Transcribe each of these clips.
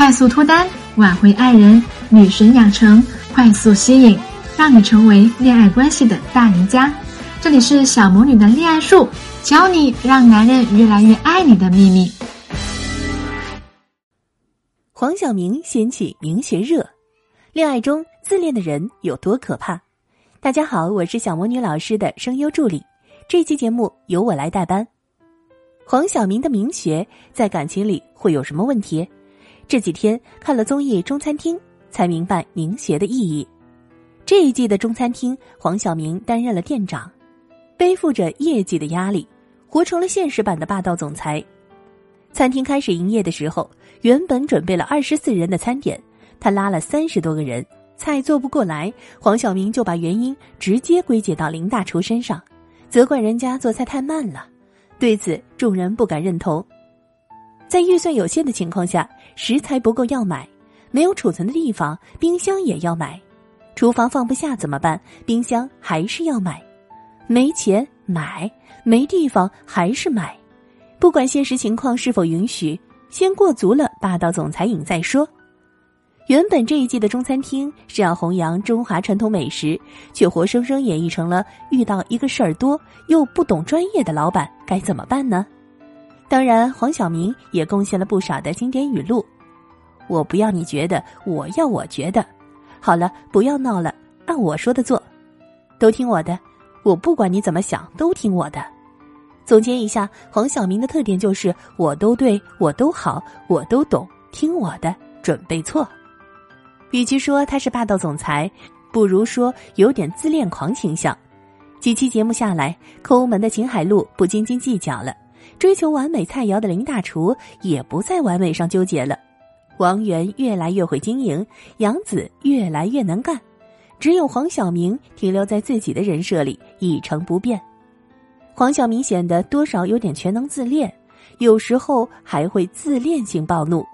快速脱单，挽回爱人，女神养成，快速吸引，让你成为恋爱关系的大赢家。这里是小魔女的恋爱术，教你让男人越来越爱你的秘密。黄晓明掀起明学热，恋爱中自恋的人有多可怕？大家好，我是小魔女老师的声优助理，这期节目由我来代班。黄晓明的明学在感情里会有什么问题？这几天看了综艺《中餐厅》，才明白明学的意义。这一季的中餐厅，黄晓明担任了店长，背负着业绩的压力，活成了现实版的霸道总裁。餐厅开始营业的时候，原本准备了二十四人的餐点，他拉了三十多个人，菜做不过来，黄晓明就把原因直接归结到林大厨身上，责怪人家做菜太慢了。对此，众人不敢认同。在预算有限的情况下，食材不够要买，没有储存的地方，冰箱也要买，厨房放不下怎么办？冰箱还是要买，没钱买，没地方还是买，不管现实情况是否允许，先过足了霸道总裁瘾再说。原本这一季的中餐厅是要弘扬中华传统美食，却活生生演绎成了遇到一个事儿多又不懂专业的老板该怎么办呢？当然，黄晓明也贡献了不少的经典语录。我不要你觉得，我要我觉得。好了，不要闹了，按我说的做，都听我的。我不管你怎么想，都听我的。总结一下，黄晓明的特点就是：我都对，我都好，我都懂，听我的，准备错。与其说他是霸道总裁，不如说有点自恋狂倾向。几期节目下来，抠门的秦海璐不斤斤计较了。追求完美菜肴的林大厨也不在完美上纠结了，王源越来越会经营，杨紫越来越能干，只有黄晓明停留在自己的人设里一成不变。黄晓明显得多少有点全能自恋，有时候还会自恋性暴怒。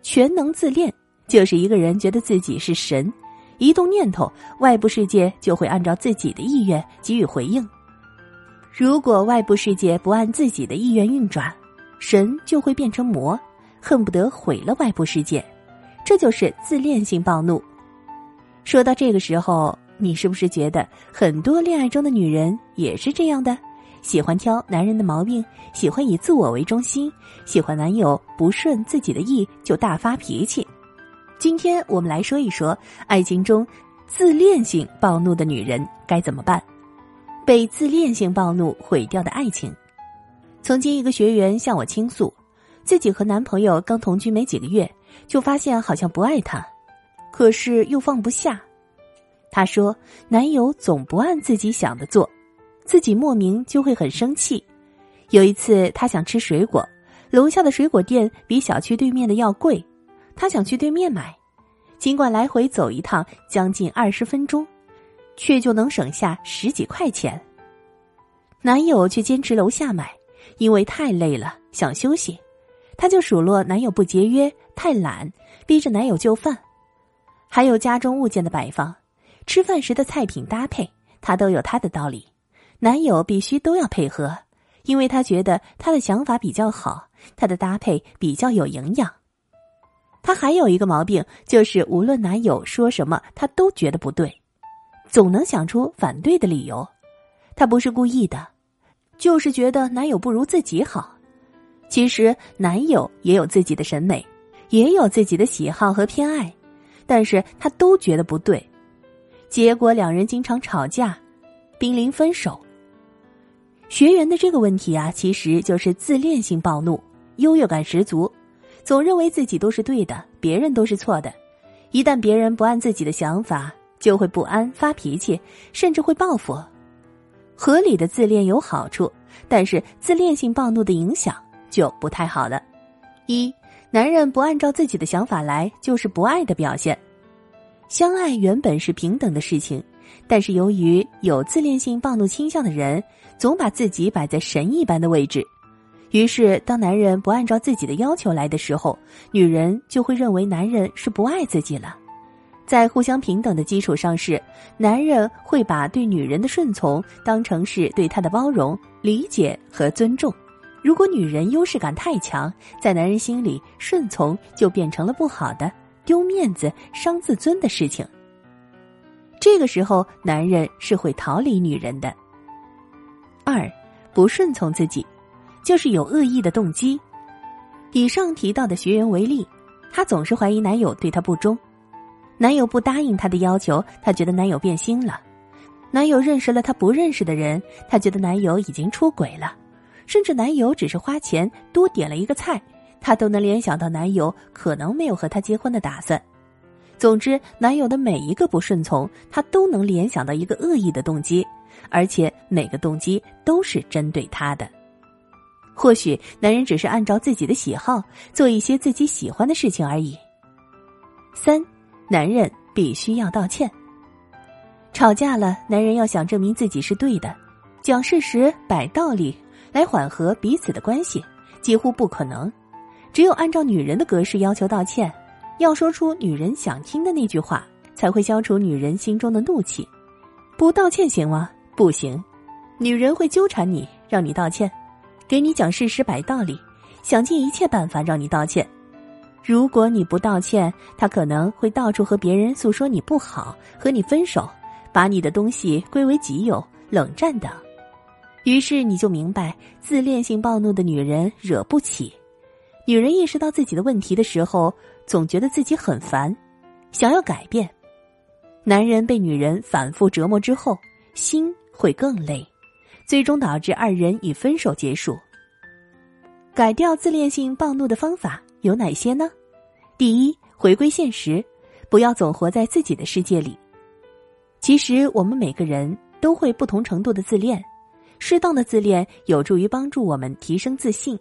全能自恋就是一个人觉得自己是神，一动念头，外部世界就会按照自己的意愿给予回应。如果外部世界不按自己的意愿运转，神就会变成魔，恨不得毁了外部世界。这就是自恋性暴怒。说到这个时候，你是不是觉得很多恋爱中的女人也是这样的？喜欢挑男人的毛病，喜欢以自我为中心，喜欢男友不顺自己的意就大发脾气。今天我们来说一说爱情中自恋性暴怒的女人该怎么办。被自恋性暴怒毁掉的爱情。曾经一个学员向我倾诉，自己和男朋友刚同居没几个月，就发现好像不爱他，可是又放不下。她说，男友总不按自己想的做，自己莫名就会很生气。有一次，她想吃水果，楼下的水果店比小区对面的要贵，她想去对面买，尽管来回走一趟将近二十分钟。却就能省下十几块钱。男友却坚持楼下买，因为太累了想休息，他就数落男友不节约、太懒，逼着男友就范。还有家中物件的摆放，吃饭时的菜品搭配，他都有他的道理，男友必须都要配合，因为他觉得他的想法比较好，他的搭配比较有营养。他还有一个毛病，就是无论男友说什么，他都觉得不对。总能想出反对的理由，她不是故意的，就是觉得男友不如自己好。其实男友也有自己的审美，也有自己的喜好和偏爱，但是他都觉得不对，结果两人经常吵架，濒临分手。学员的这个问题啊，其实就是自恋性暴怒，优越感十足，总认为自己都是对的，别人都是错的，一旦别人不按自己的想法。就会不安、发脾气，甚至会报复。合理的自恋有好处，但是自恋性暴怒的影响就不太好了。一，男人不按照自己的想法来，就是不爱的表现。相爱原本是平等的事情，但是由于有自恋性暴怒倾向的人，总把自己摆在神一般的位置，于是当男人不按照自己的要求来的时候，女人就会认为男人是不爱自己了。在互相平等的基础上，是男人会把对女人的顺从当成是对她的包容、理解和尊重。如果女人优势感太强，在男人心里，顺从就变成了不好的、丢面子、伤自尊的事情。这个时候，男人是会逃离女人的。二，不顺从自己，就是有恶意的动机。以上提到的学员为例，她总是怀疑男友对她不忠，男友不答应她的要求，她觉得男友变心了；男友认识了她不认识的人，她觉得男友已经出轨了；甚至男友只是花钱多点了一个菜，她都能联想到男友可能没有和她结婚的打算。总之，男友的每一个不顺从，她都能联想到一个恶意的动机，而且每个动机都是针对她的。或许男人只是按照自己的喜好做一些自己喜欢的事情而已。三，男人必须要道歉。吵架了，男人要想证明自己是对的，讲事实、摆道理来缓和彼此的关系，几乎不可能。只有按照女人的格式要求道歉。要说出女人想听的那句话，才会消除女人心中的怒气。不道歉行吗？不行，女人会纠缠你，让你道歉，给你讲事实、摆道理，想尽一切办法让你道歉。如果你不道歉，他可能会到处和别人诉说你不好，和你分手，把你的东西归为己有，冷战等。于是你就明白，自恋性暴怒的女人惹不起。女人意识到自己的问题的时候。总觉得自己很烦，想要改变。男人被女人反复折磨之后，心会更累，最终导致二人以分手结束。改掉自恋性暴怒的方法有哪些呢？第一，回归现实，不要总活在自己的世界里。其实我们每个人都会不同程度的自恋，适当的自恋有助于帮助我们提升自信，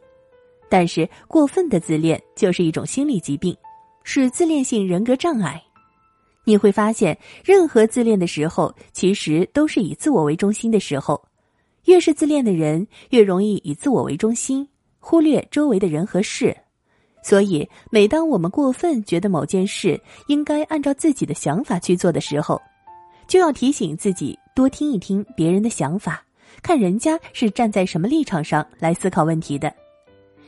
但是过分的自恋就是一种心理疾病。是自恋性人格障碍，你会发现，任何自恋的时候，其实都是以自我为中心的时候。越是自恋的人，越容易以自我为中心，忽略周围的人和事。所以，每当我们过分觉得某件事应该按照自己的想法去做的时候，就要提醒自己多听一听别人的想法，看人家是站在什么立场上来思考问题的，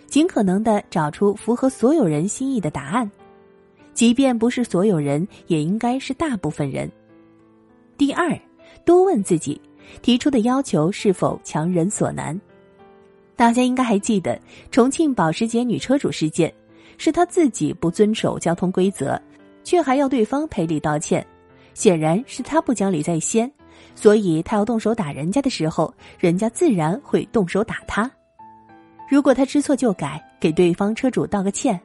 尽可能的找出符合所有人心意的答案。即便不是所有人，也应该是大部分人。第二，多问自己，提出的要求是否强人所难。大家应该还记得重庆保时捷女车主事件，是他自己不遵守交通规则，却还要对方赔礼道歉，显然是他不讲理在先，所以他要动手打人家的时候，人家自然会动手打他。如果他知错就改，给对方车主道个歉。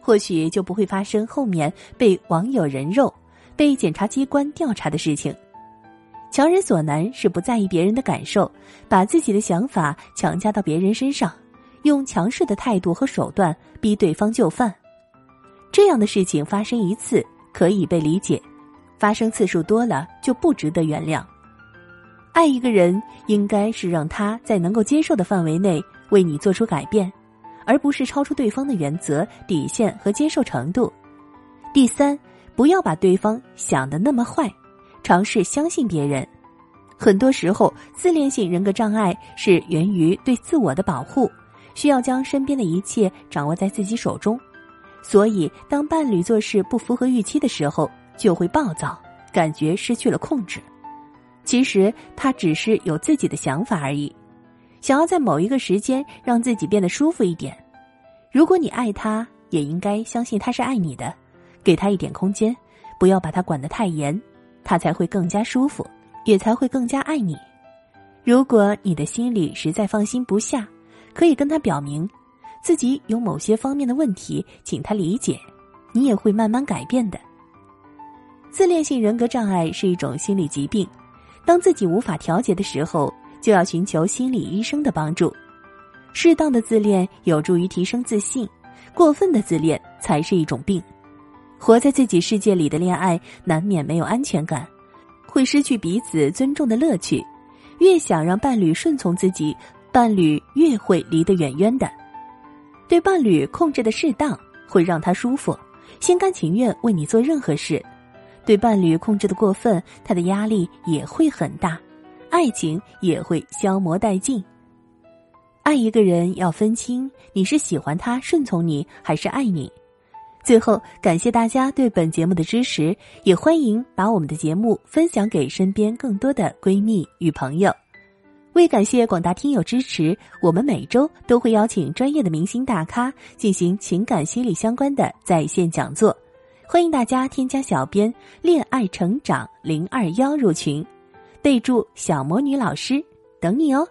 或许就不会发生后面被网友人肉、被检察机关调查的事情。强人所难是不在意别人的感受，把自己的想法强加到别人身上，用强势的态度和手段逼对方就范。这样的事情发生一次可以被理解，发生次数多了就不值得原谅。爱一个人，应该是让他在能够接受的范围内为你做出改变。而不是超出对方的原则、底线和接受程度。第三，不要把对方想的那么坏，尝试相信别人。很多时候，自恋性人格障碍是源于对自我的保护，需要将身边的一切掌握在自己手中。所以，当伴侣做事不符合预期的时候，就会暴躁，感觉失去了控制。其实，他只是有自己的想法而已。想要在某一个时间让自己变得舒服一点，如果你爱他，也应该相信他是爱你的，给他一点空间，不要把他管得太严，他才会更加舒服，也才会更加爱你。如果你的心里实在放心不下，可以跟他表明，自己有某些方面的问题，请他理解，你也会慢慢改变的。自恋性人格障碍是一种心理疾病，当自己无法调节的时候。就要寻求心理医生的帮助。适当的自恋有助于提升自信，过分的自恋才是一种病。活在自己世界里的恋爱，难免没有安全感，会失去彼此尊重的乐趣。越想让伴侣顺从自己，伴侣越会离得远远的。对伴侣控制的适当，会让他舒服，心甘情愿为你做任何事；对伴侣控制的过分，他的压力也会很大。爱情也会消磨殆尽。爱一个人要分清你是喜欢他顺从你还是爱你。最后，感谢大家对本节目的支持，也欢迎把我们的节目分享给身边更多的闺蜜与朋友。为感谢广大听友支持，我们每周都会邀请专业的明星大咖进行情感心理相关的在线讲座，欢迎大家添加小编“恋爱成长零二幺”入群，备注“小魔女老师”，等你哦。